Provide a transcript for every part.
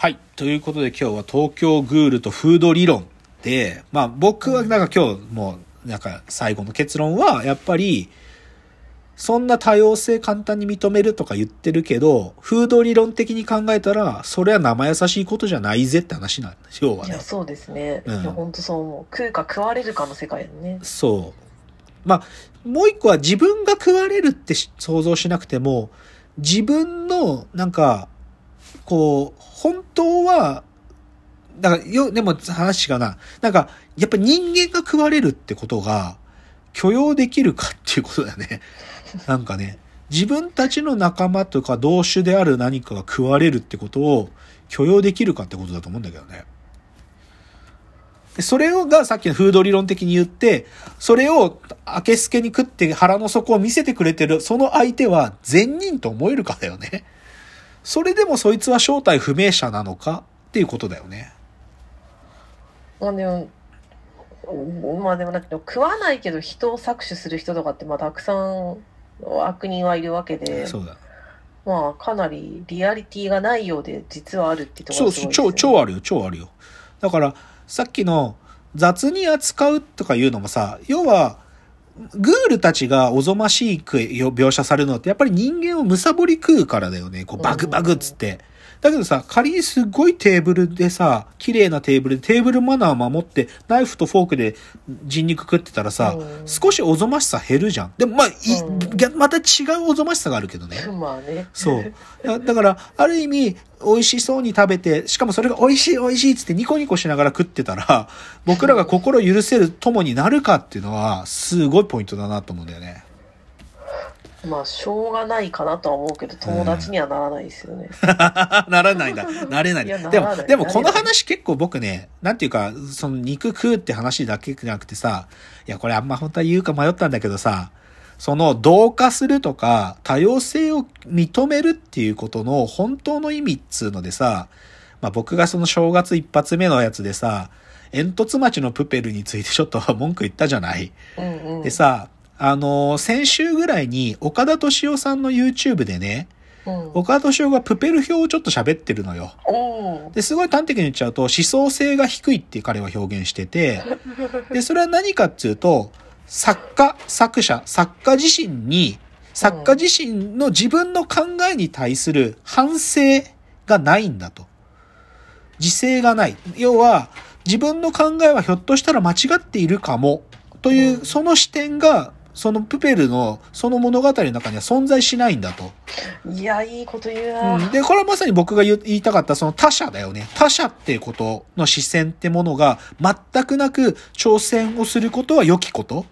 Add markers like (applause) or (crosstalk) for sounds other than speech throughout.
はい。ということで今日は東京グールとフード理論で、まあ僕はなんか今日もうなんか最後の結論はやっぱりそんな多様性簡単に認めるとか言ってるけど、フード理論的に考えたら、それは生優しいことじゃないぜって話なんですよ、要はいねや、。そうですね。うんいや、本当そう思う。食うか食われるかの世界だね。そう。まあ、もう一個は自分が食われるってし想像しなくても、自分の、なんか、こう、本当は、だから、よ、でも話がな。なんか、やっぱ人間が食われるってことが許容できるかっていうことだよね。(laughs) なんかね、自分たちの仲間とか同種である何かが食われるってことを許容できるかってことだと思うんだけどね。それをがさっきのフード理論的に言って、それを明けすけに食って腹の底を見せてくれてる、その相手は善人と思えるかだよね。それでもそいつは正体不明者なのか？っていうことだよね。まあでも、うんまあでもだけど、食わないけど人を搾取する人とかって、まあたくさん悪人はいるわけで、そうだ。まあかなりリアリティがないようで、実はあるってとこそうそう、ろがすごいです超、よね超あるよ、超あるよ。だから、さっきの雑に扱うとかいうのもさ、要は、グールたちがおぞましく描写されるのって、やっぱり人間をむさぼり食うからだよね。こう、バグバグっつって。だけどさ、仮にすごいテーブルでさ、綺麗なテーブルでテーブルマナーを守って、ナイフとフォークで人肉食ってたらさ、うん少しおぞましさ減るじゃん。でもまあ、いうん逆また違うおぞましさがあるけどね。まあね。そう。だだから、ある意味、美味しそうに食べて、しかもそれが美味しい美味しいっつってニコニコしながら食ってたら、僕らが心許せる友になるかっていうのは、すごいポイントだなと思うんだよね。まあしょうがないかなとは思うけど、友達にはならないですよね。(laughs) ならないんだ。なれない。いやでもならな、いでもこの話結構僕ね、なんていうか、その肉食うって話だけじゃなくてさ、いや、これあんま本当は言うか迷ったんだけどさ、その同化するとか多様性を認めるっていうことの本当の意味っつうのでさ、まあ僕がその正月一発目のやつでさ、煙突町のプペルについてちょっと文句言ったじゃないうんうん。でさ、あのー先週ぐらいに岡田敏夫さんの YouTube でね、うん、岡田敏夫がプペル表をちょっと喋ってるのよ。で、すごい端的に言っちゃうと、思想性が低いって彼は表現してて、(laughs) で、それは何かっていうと、作家、作者、作家自身に、作家自身の自分の考えに対する反省がないんだと。自制がない。要は、自分の考えはひょっとしたら間違っているかも、というう、んその視点が、そのプペルの、その物語の中には存在しないんだと。いや、いいこと言うな。うん、で、これはまさに僕が言いたかったその他者だよね。他者っていうことの視線ってものが全くなく挑戦をすることは良きこと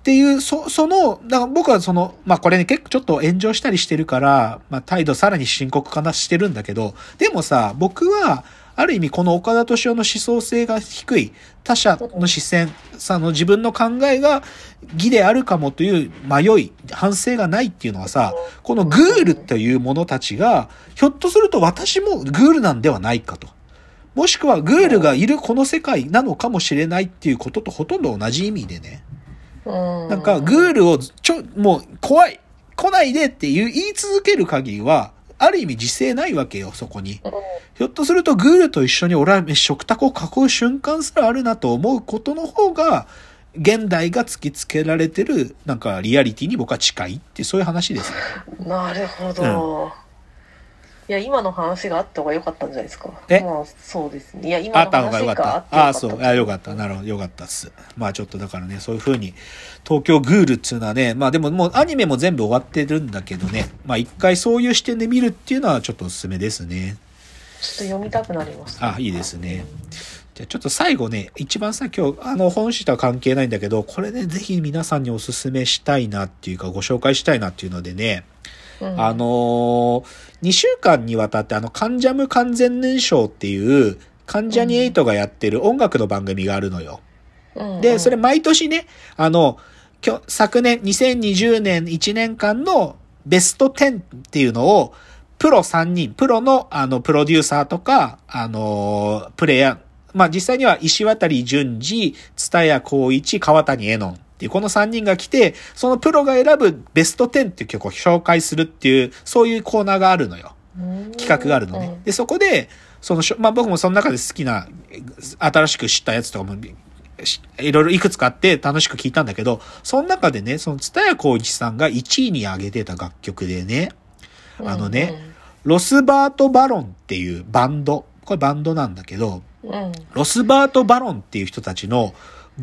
っていう、そ、その、だから僕はその、まあこれね結構ちょっと炎上したりしてるから、まあ態度さらに深刻化なしてるんだけど、でもさ、僕は、ある意味この岡田敏夫の思想性が低い他者の視線、さの自分の考えが義であるかもという迷い、反省がないっていうのはさ、このグールという者たちが、ひょっとすると私もグールなんではないかと。もしくはグールがいるこの世界なのかもしれないっていうこととほとんど同じ意味でね。うん。なんかグールをちょ、もう怖い来ないでっていう言い続ける限りは、ある意味自制ないわけよ、そこに。うんひょっとするとグールと一緒に俺は食卓を囲う瞬間すらあるなと思うことの方が、現代が突きつけられてる、なんかリアリティに僕は近いってそういう話ですね。なるほど。いや、今の話があった方が良かったんじゃないですか。え？まあ、そうですね。いや、今のあった方がよかった。ああ、そう。あよかった。なるほど。よかったっす。まあちょっとだからね、そういう風に、東京グールっていうのはね、まあでももうアニメも全部終わってるんだけどね、まあ一回そういう視点で見るっていうのはちょっとおすすめですね。ちょっと読みたくなりました。あ、いいですね。じゃあちょっと最後ね、一番さ、今日、あの、本誌とは関係ないんだけど、これね、ぜひ皆さんにおすすめしたいなっていうか、ご紹介したいなっていうのでね、うん。あのー、2週間にわたってあの、カンジャム完全燃焼っていう、関ジャニエイトがやってる音楽の番組があるのよ。うん。で、それ毎年ね、あの、昨年、2020年1年間のベスト10っていうのを、プロ3人、プロの、あの、プロデューサーとか、あの、プレイヤー、まあ実際には石渡淳二、蔦谷光一、川谷絵音っていうこの3人が来て、そのプロが選ぶベスト10っていう曲を紹介するっていう、そういうコーナーがあるのよ。企画があるのね。で、そこで、そのまあ僕もその中で好きな、新しく知ったやつとかも、しいろいろいくつかあって楽しく聞いたんだけど、その中でね、その蔦谷光一さんが1位に上げてた楽曲でね、あのね、ロスバート・バロンっていうバンド、これバンドなんだけど、うんうんロスバート・バロンっていう人たちの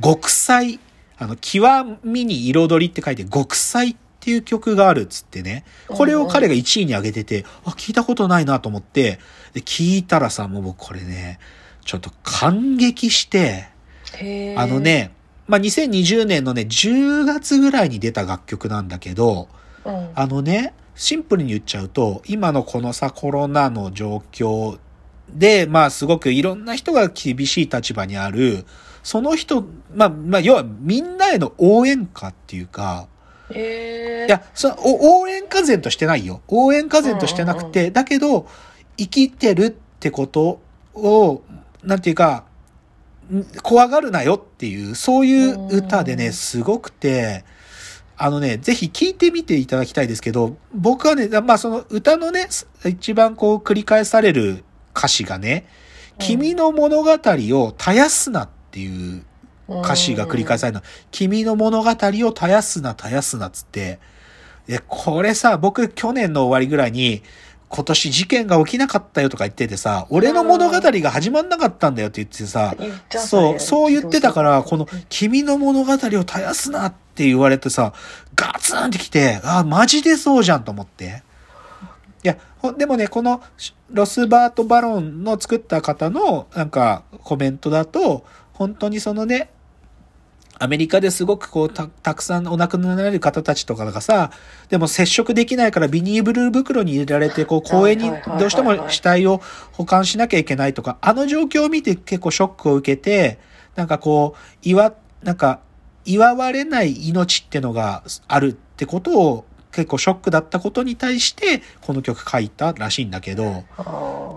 極彩、あの、極みに彩りって書いて極彩っていう曲があるっつってね、これを彼が1位に上げてて、あ、聞いたことないなと思って、で、聞いたらさ、もう僕これね、ちょっと感激して、あの、ね、まあ、2020年のね、10月ぐらいに出た楽曲なんだけど、うん。あのね、シンプルに言っちゃうと、今のこのさ、コロナの状況で、まあすごくいろんな人が厳しい立場にある、その人、まあ、まあ、要はみんなへの応援歌っていうか、へー。いや、そのお応援歌前としてないよ。応援歌前としてなくて、だけど、生きてるってことを、なんていうか、ん怖がるなよっていう、そういう歌でね、うんすごくて、あのね、ぜひ聴いてみていただきたいですけど、僕はね、まあその歌のね、一番こう繰り返される歌詞がね、うん君の物語を絶やすなっていう歌詞が繰り返されるの。君の物語を絶やすな、絶やすなっつって。で、これさ、僕去年の終わりぐらいに、今年事件が起きなかったよとか言っててさ、俺の物語が始まんなかったんだよって言っててさ、そう、そう言ってたから、このうん、君の物語を絶やすなって言われてさ、ガツンってきて、あ、マジでそうじゃんと思って。いや、ほでもね、この、ロスバート・バロンの作った方の、なんか、コメントだと、本当にそのね、アメリカですごくこうた、たくさんお亡くなりになられる方たちとかがさ、でも接触できないからビニール袋に入れられて、こう、公園にどうしても死体を (laughs) 保管しなきゃいけないとか、あの状況を見て結構ショックを受けて、なんかこう、祝、なんか、祝われない命ってのがあるってことを結構ショックだったことに対して、この曲書いたらしいんだけど、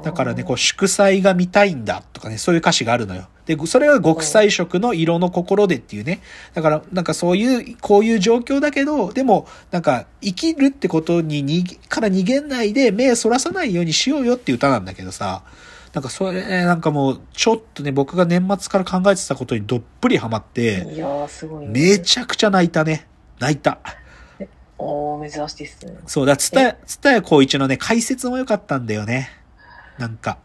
だからね、こう、祝祭が見たいんだとかね、そういう歌詞があるのよ。で、それは極彩色の色の心でっていうね。だから、なんかそういう、こういう状況だけど、でも、なんか、生きるってことにに、から逃げないで、目そらさないようにしようよっていう歌なんだけどさ、なんかそれね、なんかもう、ちょっとね、僕が年末から考えてたことにどっぷりハマって、いやー、すごいね。めちゃくちゃ泣いたね。泣いた。おー、珍しいですね。そうだ、つたや、つたやこういちのね、解説も良かったんだよね。なんか。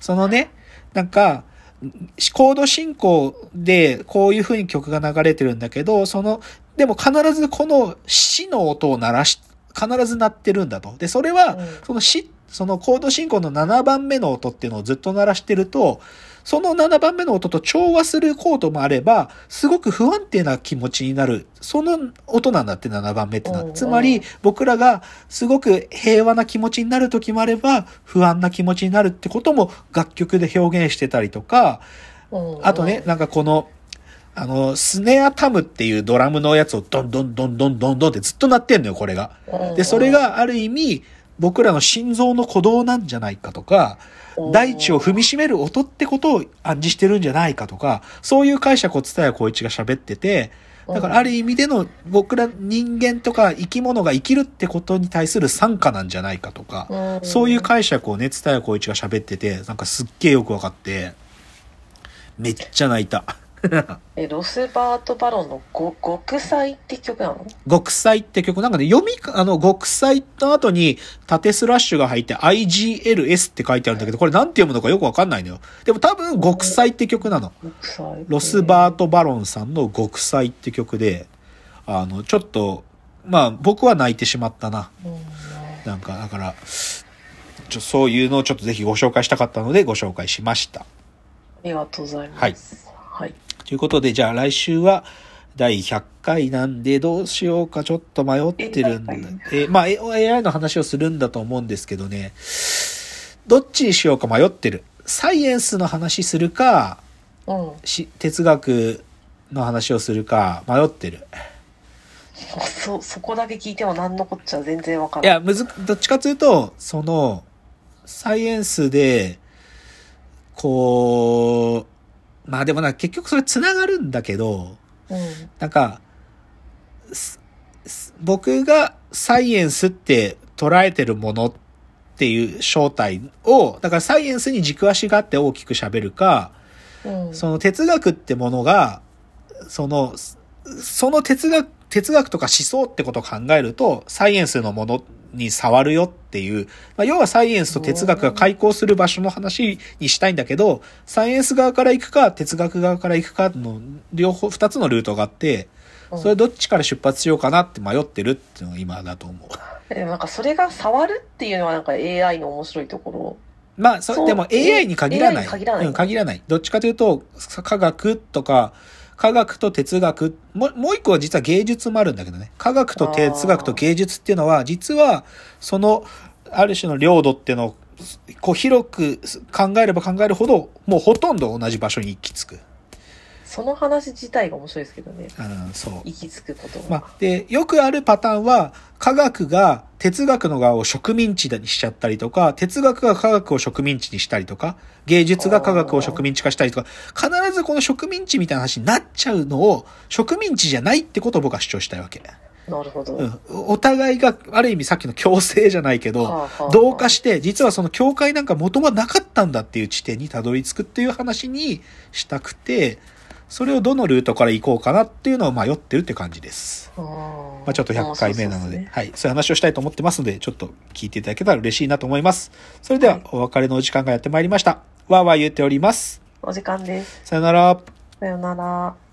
そのね、なんか、コード進行でこういう風に曲が流れてるんだけど、その、でも必ずこの死の音を鳴らし、必ず鳴ってるんだと。で、それは、うんその死、そのコード進行の7番目の音っていうのをずっと鳴らしてると、その7番目の音と調和するコードもあれば、すごく不安定な気持ちになる。その音なんだって7番目ってのは。うんつまり、僕らがすごく平和な気持ちになる時もあれば、不安な気持ちになるってことも楽曲で表現してたりとか、うんあとね、なんかこの、あの、スネアタムっていうドラムのやつをドンドンドンドンドンドンってずっと鳴ってんのよ、これが。うんで、それがある意味、僕らの心臓の鼓動なんじゃないかとか、大地を踏みしめる音ってことを暗示してるんじゃないかとか、そういう解釈を伝え光一が喋ってて、だからある意味での僕ら人間とか生き物が生きるってことに対する参加なんじゃないかとか、うん。そういう解釈をね、伝え光一が喋ってて、なんかすっげえよくわかって、めっちゃ泣いた。(laughs) え、ロスバート・バロンのご極彩って曲なの？極彩って曲、なんかね、読みか、あの、極彩の後に縦スラッシュが入って IGLS って書いてあるんだけど、これなんて読むのかよくわかんないのよ。でも多分極彩って曲なの。極彩。ロスバート・バロンさんの極彩って曲で、あの、ちょっと、まあ僕は泣いてしまったな。うんなんか、だから、ちょそういうのをちょっとぜひご紹介したかったのでご紹介しました。ありがとうございます。はい。ということで、じゃあ来週は第100回なんでどうしようかちょっと迷ってるんだ。えまあ、え AI の話をするんだと思うんですけどね、どっちにしようか迷ってる？サイエンスの話するか、うん。し哲学の話をするか迷ってる？そ、そこだけ聞いても何のこっちゃ全然わからない。いや、むず、どっちかというと、その、サイエンスで、こう、まあでもな、結局それ繋がるんだけど、うん。なんか、僕がサイエンスって捉えてるものっっていう正体を、だからサイエンスに軸足があって大きく喋るか、うん。その哲学ってものが、その、その哲学、哲学とか思想ってことを考えると、サイエンスのものに触るよっていう、まあ、要はサイエンスと哲学が開口する場所の話にしたいんだけど、サイエンス側から行くか、哲学側から行くかの両方、二つのルートがあって、それどっちから出発しようかなって迷ってるっていうのが今だと思う。でもなんかそれが触るっていうのはなんか AI の面白いところ。まあ、そそうでも AI に限らない。AI に限らないうん、限らない。どっちかというと、科学とか、科学と哲学、もうもう一個は実は芸術もあるんだけどね。科学と哲学と芸術っていうのは、実は、その、ある種の領土っていうのを、こう広く考えれば考えるほど、もうほとんど同じ場所に行き着く。その話自体が面白いですけどね。うん、そう。行き着くことが。まあ、で、よくあるパターンは、科学が哲学の側を植民地にしちゃったりとか、哲学が科学を植民地にしたりとか、芸術が科学を植民地化したりとか、必ずこの植民地みたいな話になっちゃうのを、植民地じゃないってことを僕は主張したいわけ。なるほど。うん。お互いが、ある意味さっきの共生じゃないけど、はあはあはあ同化して、実はその境界なんか元はなかったんだっていう地点にたどり着くっていう話にしたくて、それをどのルートから行こうかなっていうのを迷ってるって感じです。ままあ、ちょっと100回目なので、ね、はい、そういう話をしたいと思ってますので、ちょっと聞いていただけたら嬉しいなと思います。それでははい、お別れのお時間がやってまいりました。わーわー言っております。お時間です。さよなら。さよなら。